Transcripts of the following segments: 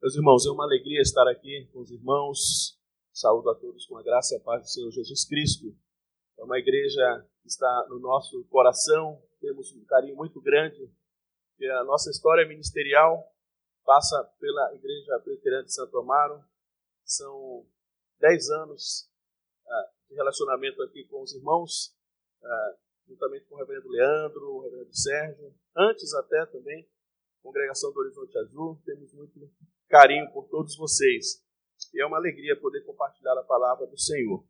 Meus irmãos, é uma alegria estar aqui com os irmãos. Saúdo a todos com a graça e a paz do Senhor Jesus Cristo. É uma igreja que está no nosso coração, temos um carinho muito grande. E a nossa história ministerial passa pela Igreja Presbiteriana de Santo Amaro. São dez anos uh, de relacionamento aqui com os irmãos, uh, juntamente com o reverendo Leandro, o reverendo Sérgio, antes até também, congregação do Horizonte Azul. Temos muito carinho por todos vocês. E é uma alegria poder compartilhar a palavra do Senhor.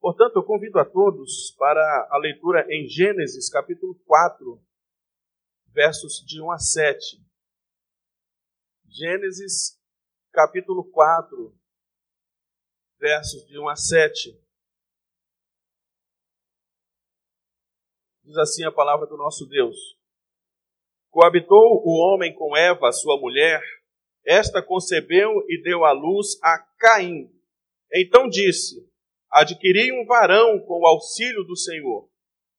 Portanto, eu convido a todos para a leitura em Gênesis, capítulo 4, versos de 1 a 7. Gênesis, capítulo 4, versos de 1 a 7. Diz assim a palavra do nosso Deus: Coabitou o homem com Eva, sua mulher, esta concebeu e deu à luz a Caim. Então disse: Adquiri um varão com o auxílio do Senhor.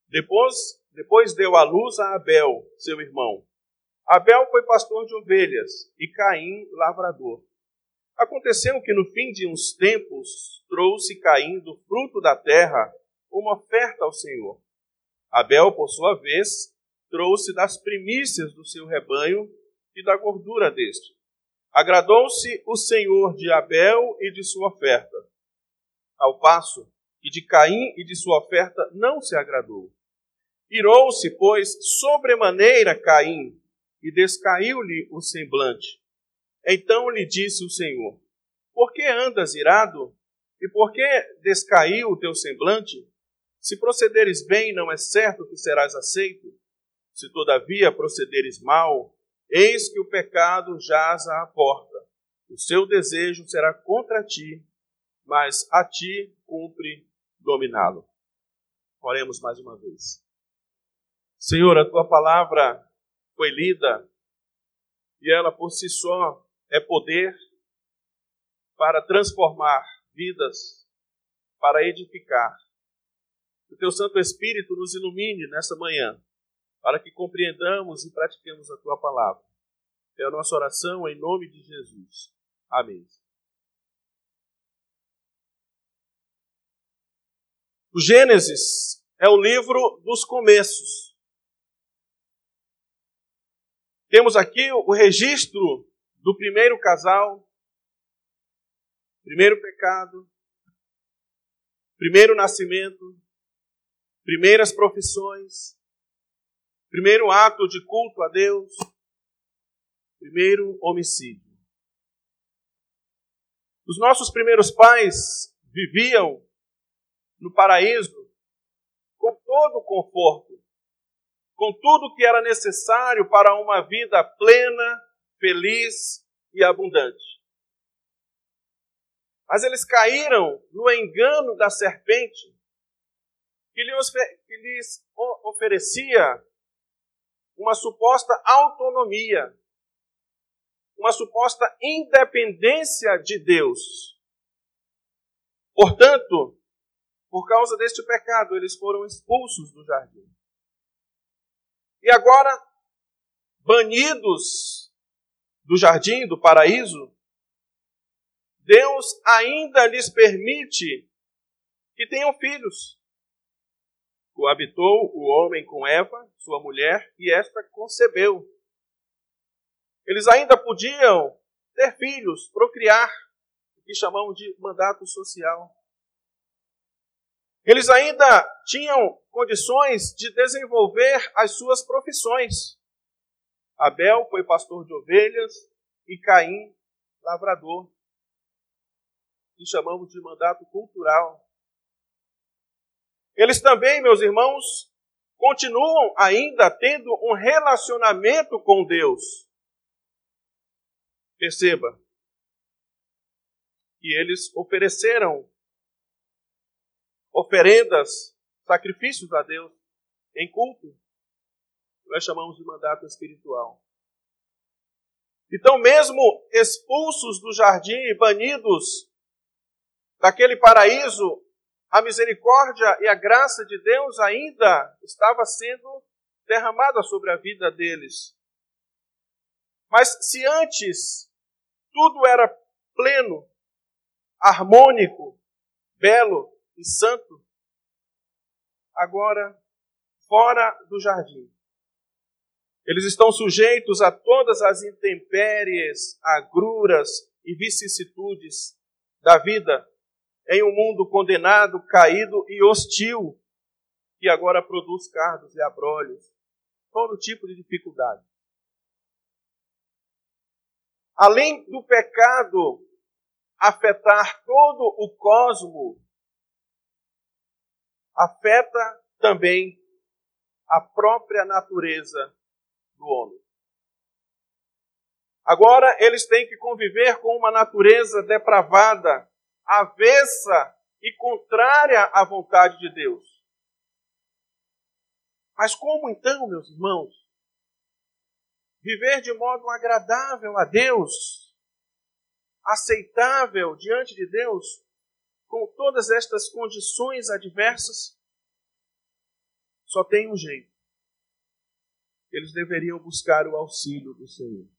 Depois, depois deu à luz a Abel, seu irmão. Abel foi pastor de ovelhas e Caim lavrador. Aconteceu que no fim de uns tempos trouxe Caim do fruto da terra uma oferta ao Senhor. Abel, por sua vez, trouxe das primícias do seu rebanho e da gordura deste. Agradou-se o Senhor de Abel e de sua oferta, ao passo que de Caim e de sua oferta não se agradou. Irou-se, pois, sobremaneira Caim, e descaiu-lhe o semblante. Então lhe disse o Senhor: Por que andas irado? E por que descaiu o teu semblante? Se procederes bem, não é certo que serás aceito. Se todavia procederes mal, Eis que o pecado jaz à porta. O seu desejo será contra ti, mas a ti cumpre dominá-lo. Oremos mais uma vez. Senhor, a tua palavra foi lida e ela por si só é poder para transformar vidas, para edificar. Que o teu Santo Espírito nos ilumine nessa manhã para que compreendamos e pratiquemos a tua palavra. É a nossa oração em nome de Jesus. Amém. O Gênesis é o livro dos começos. Temos aqui o registro do primeiro casal, primeiro pecado, primeiro nascimento, primeiras profissões, Primeiro ato de culto a Deus. Primeiro homicídio. Os nossos primeiros pais viviam no paraíso com todo o conforto, com tudo que era necessário para uma vida plena, feliz e abundante. Mas eles caíram no engano da serpente, que lhes oferecia uma suposta autonomia, uma suposta independência de Deus. Portanto, por causa deste pecado, eles foram expulsos do jardim. E agora, banidos do jardim, do paraíso, Deus ainda lhes permite que tenham filhos coabitou o homem com Eva, sua mulher, e esta concebeu. Eles ainda podiam ter filhos, procriar, o que chamamos de mandato social. Eles ainda tinham condições de desenvolver as suas profissões. Abel foi pastor de ovelhas e Caim, lavrador, que chamamos de mandato cultural. Eles também, meus irmãos, continuam ainda tendo um relacionamento com Deus. Perceba que eles ofereceram oferendas, sacrifícios a Deus em culto. Nós chamamos de mandato espiritual. Então, mesmo expulsos do jardim e banidos daquele paraíso a misericórdia e a graça de Deus ainda estava sendo derramada sobre a vida deles. Mas se antes tudo era pleno, harmônico, belo e santo, agora fora do jardim. Eles estão sujeitos a todas as intempéries, agruras e vicissitudes da vida em um mundo condenado, caído e hostil, que agora produz cardos e abrolhos, todo tipo de dificuldade. Além do pecado afetar todo o cosmo, afeta também a própria natureza do homem. Agora eles têm que conviver com uma natureza depravada, avessa e contrária à vontade de Deus. Mas como então, meus irmãos, viver de modo agradável a Deus, aceitável diante de Deus, com todas estas condições adversas? Só tem um jeito. Eles deveriam buscar o auxílio do Senhor.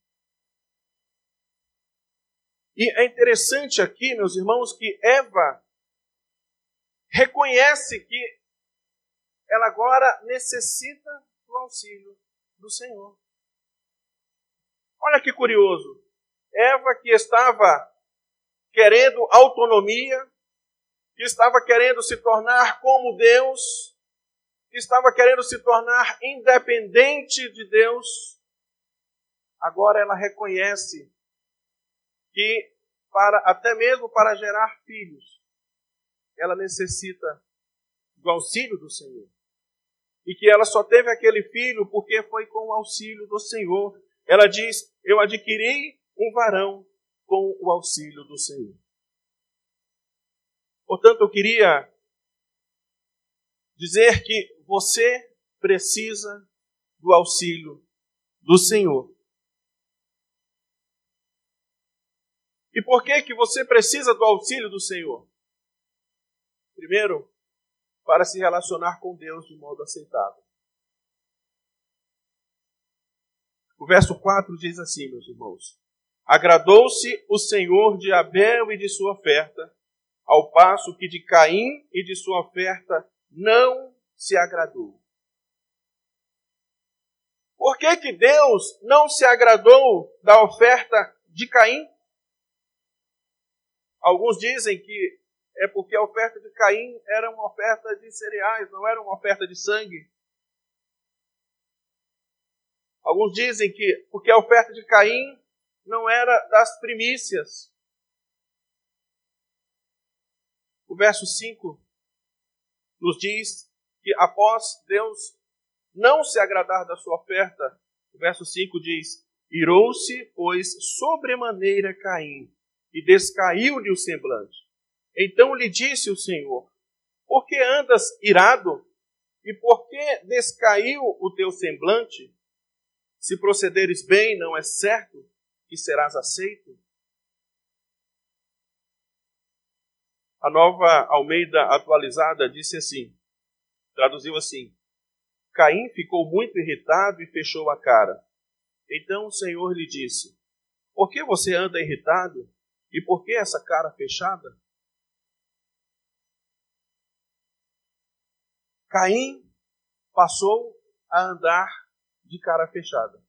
E é interessante aqui, meus irmãos, que Eva reconhece que ela agora necessita do auxílio do Senhor. Olha que curioso. Eva que estava querendo autonomia, que estava querendo se tornar como Deus, que estava querendo se tornar independente de Deus, agora ela reconhece que para até mesmo para gerar filhos, ela necessita do auxílio do Senhor. E que ela só teve aquele filho porque foi com o auxílio do Senhor. Ela diz: Eu adquiri um varão com o auxílio do Senhor. Portanto, eu queria dizer que você precisa do auxílio do Senhor. E por que que você precisa do auxílio do Senhor? Primeiro, para se relacionar com Deus de modo aceitável. O verso 4 diz assim, meus irmãos: Agradou-se o Senhor de Abel e de sua oferta, ao passo que de Caim e de sua oferta não se agradou. Por que, que Deus não se agradou da oferta de Caim? Alguns dizem que é porque a oferta de Caim era uma oferta de cereais, não era uma oferta de sangue. Alguns dizem que porque a oferta de Caim não era das primícias. O verso 5 nos diz que após Deus não se agradar da sua oferta, o verso 5 diz: Irou-se, pois, sobremaneira Caim, e descaiu-lhe o semblante. Então lhe disse o Senhor: Por que andas irado? E por que descaiu o teu semblante? Se procederes bem, não é certo que serás aceito? A nova Almeida atualizada disse assim: traduziu assim: Caim ficou muito irritado e fechou a cara. Então o Senhor lhe disse: Por que você anda irritado? E por que essa cara fechada? Caim passou a andar de cara fechada.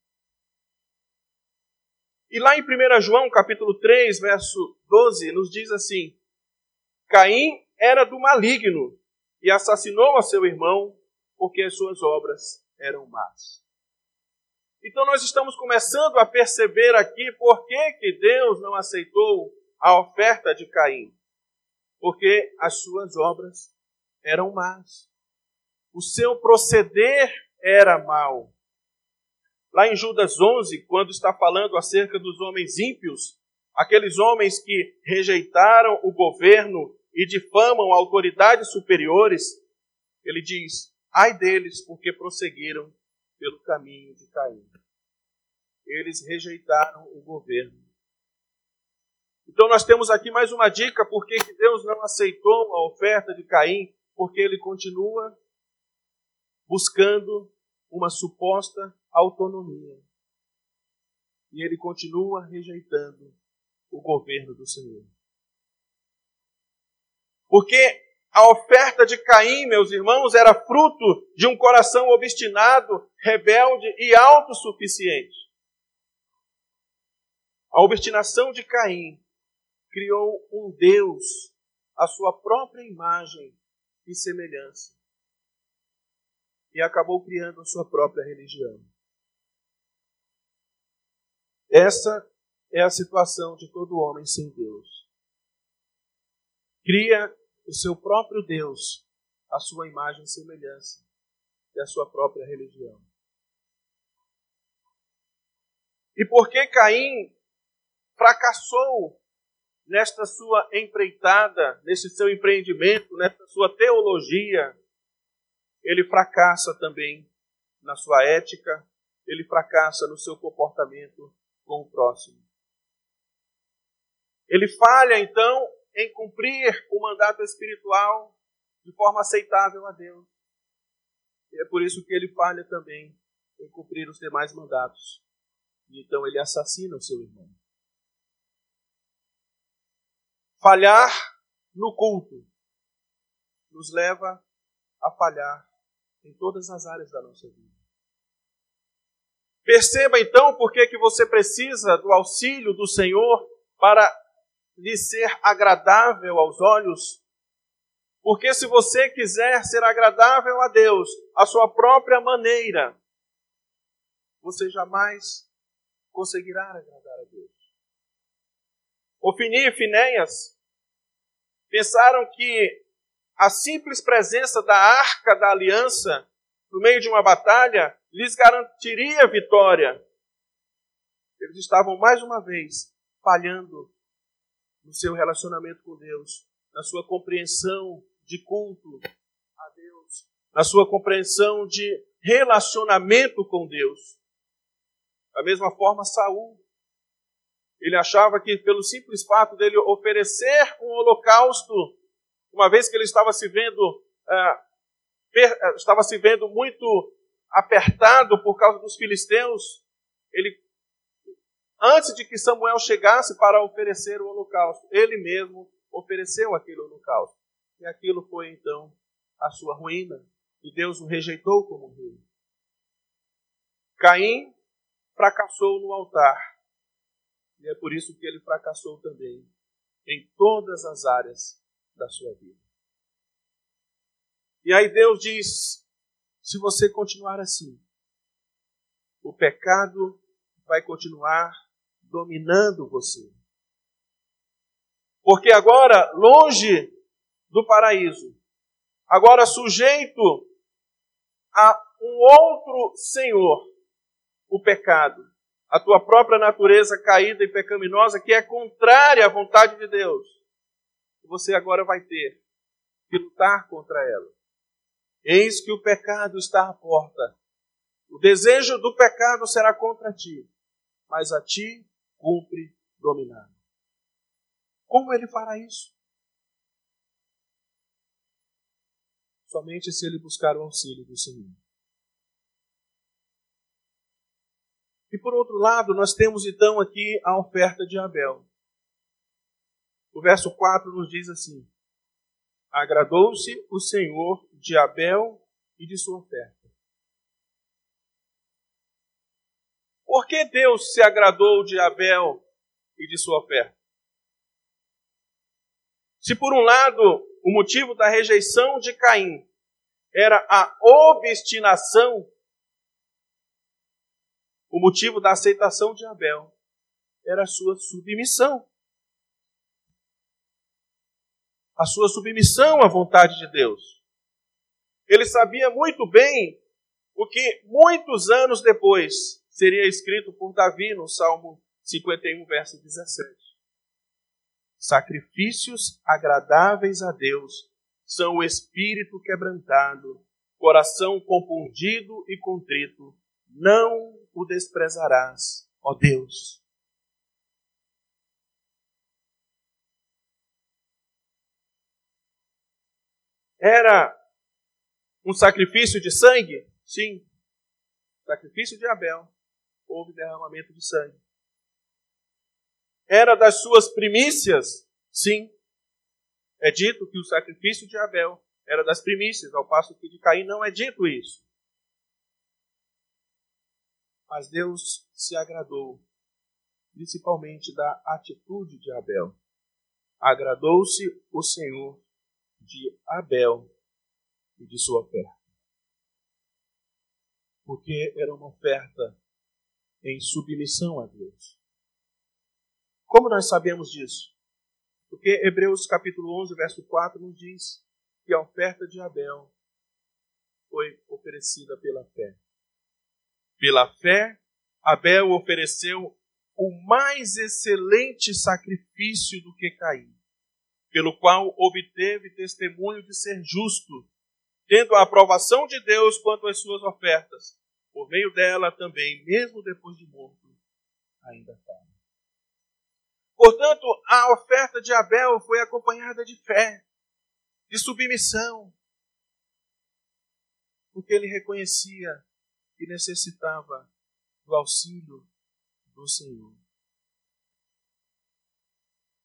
E lá em 1 João, capítulo 3, verso 12, nos diz assim: Caim era do maligno e assassinou a seu irmão porque as suas obras eram más. Então nós estamos começando a perceber aqui por que, que Deus não aceitou a oferta de Caim. Porque as suas obras eram más. O seu proceder era mau. Lá em Judas 11, quando está falando acerca dos homens ímpios, aqueles homens que rejeitaram o governo e difamam autoridades superiores, ele diz: ai deles, porque prosseguiram pelo caminho de Caim. Eles rejeitaram o governo. Então nós temos aqui mais uma dica por que Deus não aceitou a oferta de Caim, porque ele continua buscando uma suposta autonomia. E ele continua rejeitando governo do Senhor. Porque a oferta de Caim, meus irmãos, era fruto de um coração obstinado, rebelde e autossuficiente. A obstinação de Caim criou um Deus à sua própria imagem e semelhança. E acabou criando a sua própria religião. Essa é a situação de todo homem sem Deus. Cria o seu próprio Deus, a sua imagem e semelhança, e a sua própria religião. E porque Caim fracassou nesta sua empreitada, nesse seu empreendimento, nessa sua teologia, ele fracassa também na sua ética, ele fracassa no seu comportamento com o próximo. Ele falha, então, em cumprir o mandato espiritual de forma aceitável a Deus. E é por isso que ele falha também em cumprir os demais mandatos. E então ele assassina o seu irmão. Falhar no culto nos leva a falhar em todas as áreas da nossa vida. Perceba então por que, que você precisa do auxílio do Senhor para lhe ser agradável aos olhos. Porque se você quiser ser agradável a Deus, a sua própria maneira, você jamais conseguirá agradar a Deus. Ofini e Finéias pensaram que a simples presença da arca da aliança no meio de uma batalha lhes garantiria vitória. Eles estavam mais uma vez falhando no seu relacionamento com Deus, na sua compreensão de culto a Deus, na sua compreensão de relacionamento com Deus. Da mesma forma, Saul, ele achava que pelo simples fato dele oferecer um holocausto, uma vez que ele estava se vendo ah, eh, estava se vendo muito apertado por causa dos filisteus, ele, antes de que Samuel chegasse para oferecer o holocausto, ele mesmo ofereceu aquele holocausto. E aquilo foi então a sua ruína. E Deus o rejeitou como rei. Caim fracassou no altar. E é por isso que ele fracassou também em todas as áreas da sua vida. E aí Deus diz: se você continuar assim, o pecado vai continuar dominando você. Porque agora, longe do paraíso, agora sujeito a um outro Senhor, o pecado, a tua própria natureza caída e pecaminosa, que é contrária à vontade de Deus, você agora vai ter que lutar contra ela. Eis que o pecado está à porta. O desejo do pecado será contra ti, mas a ti cumpre dominar. Como ele fará isso? Somente se ele buscar o auxílio do Senhor. E por outro lado, nós temos então aqui a oferta de Abel. O verso 4 nos diz assim: Agradou-se o Senhor de Abel e de sua oferta. Por que Deus se agradou de Abel e de sua oferta? Se por um lado o motivo da rejeição de Caim era a obstinação, o motivo da aceitação de Abel era a sua submissão a sua submissão à vontade de Deus. Ele sabia muito bem o que muitos anos depois seria escrito por Davi no Salmo 51, verso 17. Sacrifícios agradáveis a Deus são o espírito quebrantado, coração compungido e contrito. Não o desprezarás, ó Deus. Era um sacrifício de sangue? Sim. Sacrifício de Abel. Houve derramamento de sangue. era das suas primícias? Sim. É dito que o sacrifício de Abel era das primícias, ao passo que de Caim não é dito isso. Mas Deus se agradou, principalmente da atitude de Abel. Agradou-se o Senhor de Abel e de sua oferta. Porque era uma oferta em submissão a Deus. Como nós sabemos disso? Porque Hebreus capítulo 11, verso 4 nos diz que a oferta de Abel foi oferecida pela fé. Pela fé, Abel ofereceu o mais excelente sacrifício do que Caim, pelo qual obteve testemunho de ser justo, tendo a aprovação de Deus quanto às suas ofertas. Por meio dela também, mesmo depois de morto, ainda fala. Portanto, a oferta de Abel foi acompanhada de fé, de submissão, porque ele reconhecia que necessitava do auxílio do Senhor.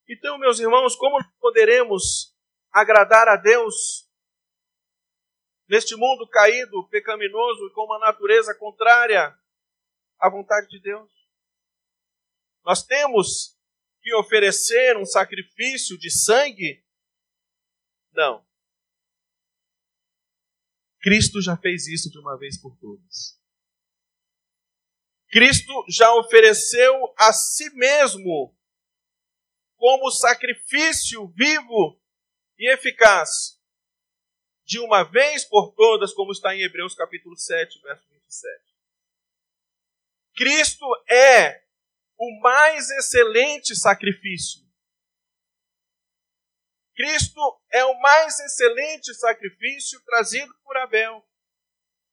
Então, meus irmãos, como poderemos agradar a Deus neste mundo caído, pecaminoso com uma natureza contrária à vontade de Deus? Nós temos que oferecer um sacrifício de sangue? Não. Cristo já fez isso de uma vez por todas. Cristo já ofereceu a si mesmo como sacrifício vivo e eficaz, de uma vez por todas, como está em Hebreus capítulo 7, verso 27. Cristo é o mais excelente sacrifício. Cristo é o mais excelente sacrifício trazido por Abel,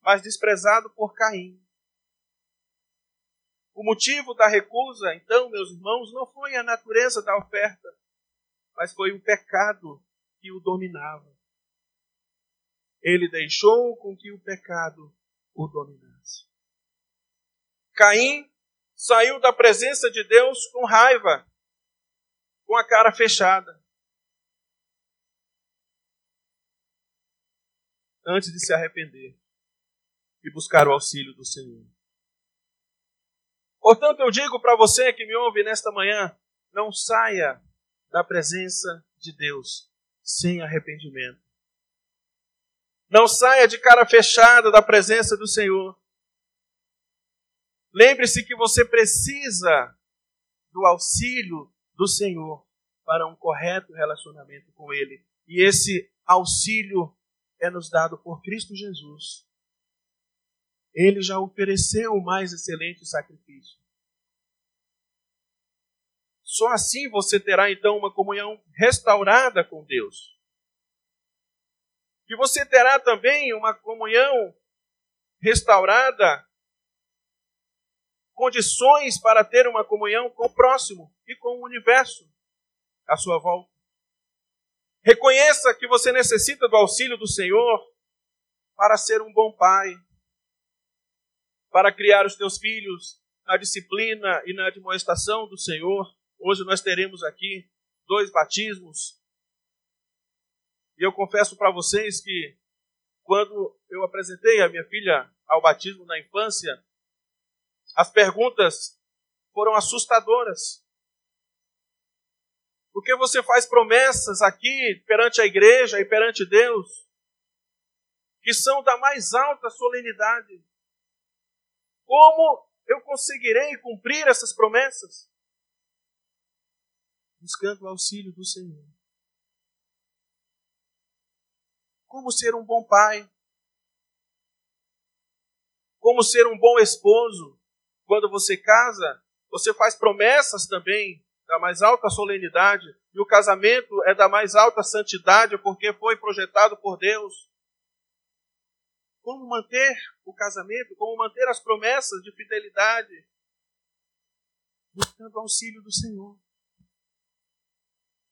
mas desprezado por Caim. O motivo da recusa, então, meus irmãos, não foi a natureza da oferta, mas foi o pecado que o dominava. Ele deixou com que o pecado o dominasse. Caim saiu da presença de Deus com raiva, com a cara fechada. Antes de se arrepender e buscar o auxílio do Senhor. Portanto, eu digo para você que me ouve nesta manhã: não saia da presença de Deus sem arrependimento. Não saia de cara fechada da presença do Senhor. Lembre-se que você precisa do auxílio do Senhor para um correto relacionamento com Ele. E esse auxílio é nos dado por Cristo Jesus. Ele já ofereceu o mais excelente sacrifício. Só assim você terá então uma comunhão restaurada com Deus. E você terá também uma comunhão restaurada, condições para ter uma comunhão com o próximo e com o universo à sua volta. Reconheça que você necessita do auxílio do Senhor para ser um bom pai, para criar os teus filhos na disciplina e na admoestação do Senhor. Hoje nós teremos aqui dois batismos. E eu confesso para vocês que quando eu apresentei a minha filha ao batismo na infância, as perguntas foram assustadoras. Porque você faz promessas aqui perante a igreja e perante Deus que são da mais alta solenidade. Como eu conseguirei cumprir essas promessas? Buscando o auxílio do Senhor. Como ser um bom pai? Como ser um bom esposo? Quando você casa, você faz promessas também da mais alta solenidade, e o casamento é da mais alta santidade porque foi projetado por Deus. Como manter o casamento, como manter as promessas de fidelidade? Buscando o auxílio do Senhor.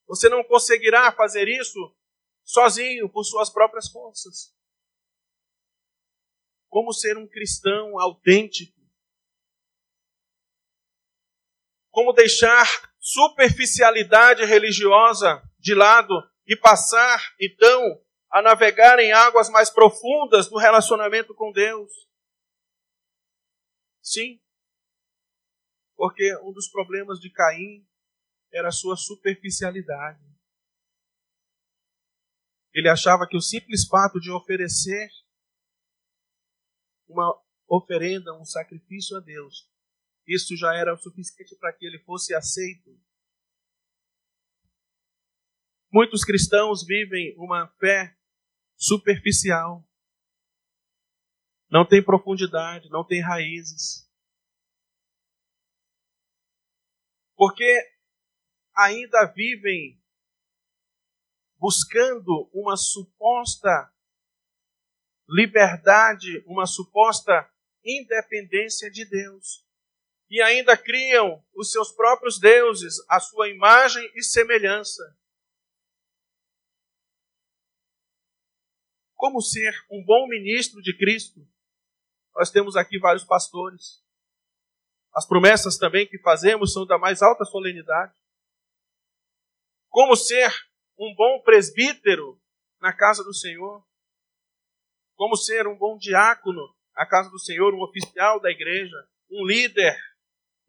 Você não conseguirá fazer isso sozinho, por suas próprias forças. Como ser um cristão autêntico? Como deixar superficialidade religiosa de lado e passar, então, a navegar em águas mais profundas do relacionamento com Deus. Sim, porque um dos problemas de Caim era a sua superficialidade. Ele achava que o simples fato de oferecer uma oferenda, um sacrifício a Deus, isso já era o suficiente para que ele fosse aceito. Muitos cristãos vivem uma fé superficial. Não tem profundidade, não tem raízes. Porque ainda vivem buscando uma suposta liberdade, uma suposta independência de Deus. E ainda criam os seus próprios deuses, a sua imagem e semelhança. Como ser um bom ministro de Cristo? Nós temos aqui vários pastores. As promessas também que fazemos são da mais alta solenidade. Como ser um bom presbítero na casa do Senhor? Como ser um bom diácono na casa do Senhor, um oficial da igreja, um líder,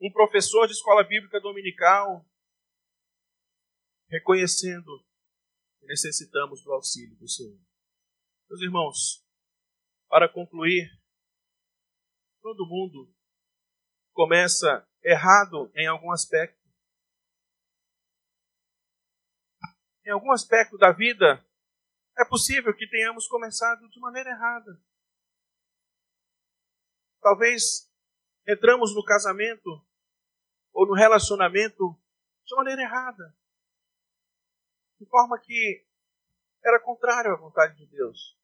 um professor de escola bíblica dominical? Reconhecendo que necessitamos do auxílio do Senhor. Meus irmãos, para concluir, todo mundo começa errado em algum aspecto. Em algum aspecto da vida, é possível que tenhamos começado de maneira errada. Talvez entramos no casamento ou no relacionamento de maneira errada. De forma que era contrário à vontade de Deus.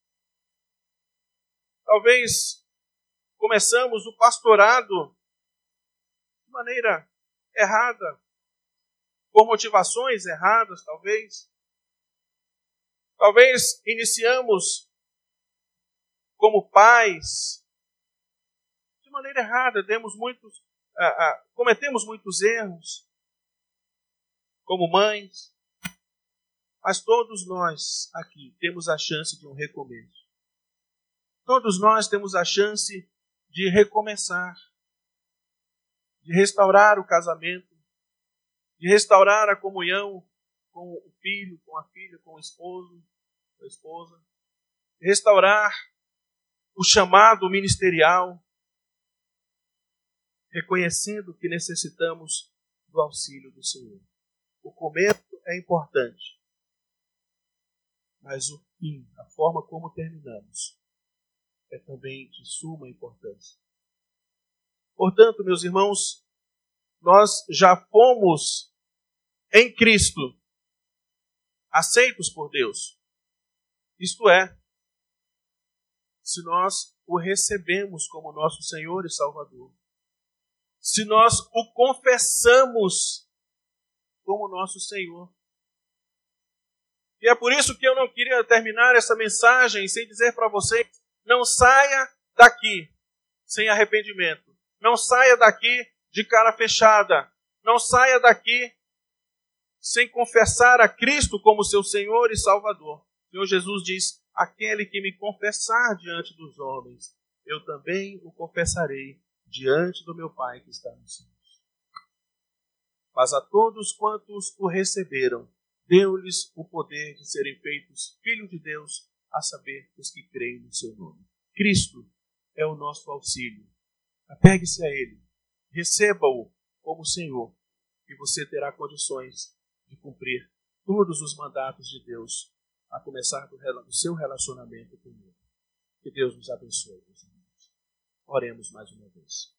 Talvez começamos o pastorado de maneira errada, por motivações erradas, talvez. Talvez iniciamos como pais de maneira errada, demos muitos, ah, ah, cometemos muitos erros como mães, mas todos nós aqui temos a chance de um recomeço. Todos nós temos a chance de recomeçar, de restaurar o casamento, de restaurar a comunhão com o filho, com a filha, com o esposo, com a esposa, restaurar o chamado ministerial, reconhecendo que necessitamos do auxílio do Senhor. O começo é importante, mas o fim, a forma como terminamos, é também de suma importância. Portanto, meus irmãos, nós já fomos em Cristo aceitos por Deus. Isto é, se nós o recebemos como nosso Senhor e Salvador, se nós o confessamos como nosso Senhor. E é por isso que eu não queria terminar essa mensagem sem dizer para vocês não saia daqui sem arrependimento. Não saia daqui de cara fechada. Não saia daqui sem confessar a Cristo como seu Senhor e Salvador. O Senhor Jesus diz: Aquele que me confessar diante dos homens, eu também o confessarei diante do meu Pai que está nos céus. Mas a todos quantos o receberam, deu-lhes o poder de serem feitos filhos de Deus, a saber, os que creem no seu nome. Cristo é o nosso auxílio. Apegue-se a Ele, receba-o como Senhor, e você terá condições de cumprir todos os mandatos de Deus, a começar do, seu relacionamento com Ele. Que Deus nos abençoe, meus irmãos. Oremos mais uma vez.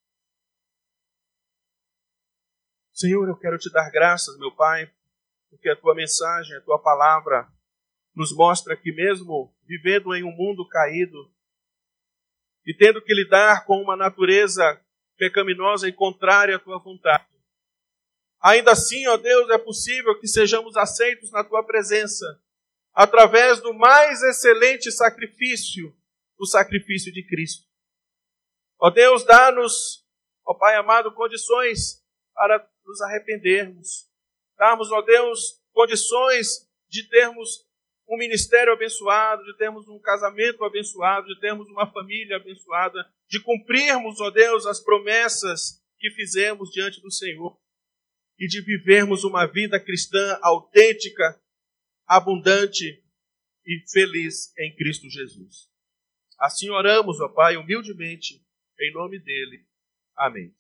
Senhor, eu quero te dar graças, meu Pai, porque a tua mensagem, a tua palavra nos mostra que, mesmo vivendo em um mundo caído e tendo que lidar com uma natureza pecaminosa e contrária à tua vontade, ainda assim, ó Deus, é possível que sejamos aceitos na tua presença através do mais excelente sacrifício, o sacrifício de Cristo. Ó Deus, dá-nos, ó Pai amado, condições para nos arrependermos, darmos, ó Deus, condições de termos um ministério abençoado, de termos um casamento abençoado, de termos uma família abençoada, de cumprirmos, ó Deus, as promessas que fizemos diante do Senhor e de vivermos uma vida cristã autêntica, abundante e feliz em Cristo Jesus. Assim oramos, ó Pai, humildemente, em nome dele. Amém.